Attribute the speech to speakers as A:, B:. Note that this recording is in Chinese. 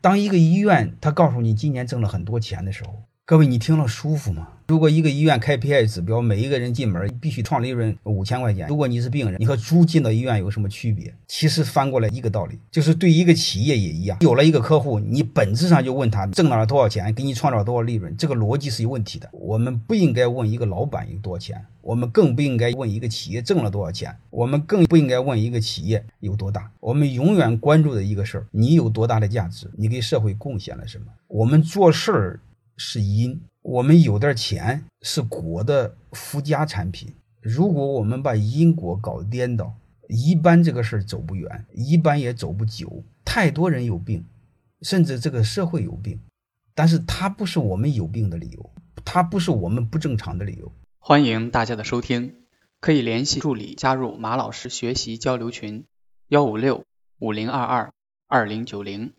A: 当一个医院他告诉你今年挣了很多钱的时候，各位你听了舒服吗？如果一个医院开 PI 指标，每一个人进门必须创利润五千块钱，如果你是病人，你和猪进到医院有什么区别？其实翻过来一个道理，就是对一个企业也一样。有了一个客户，你本质上就问他挣了多少钱，给你创造了多少利润，这个逻辑是有问题的。我们不应该问一个老板有多少钱，我们更不应该问一个企业挣了多少钱，我们更不应该问一个企业有多大。我们永远关注的一个事儿，你有多大的价值，你给社会贡献了什么？我们做事儿是因。我们有点钱是果的附加产品。如果我们把因果搞颠倒，一般这个事儿走不远，一般也走不久。太多人有病，甚至这个社会有病，但是它不是我们有病的理由，它不是我们不正常的理由。
B: 欢迎大家的收听，可以联系助理加入马老师学习交流群：幺五六五零二二二零九零。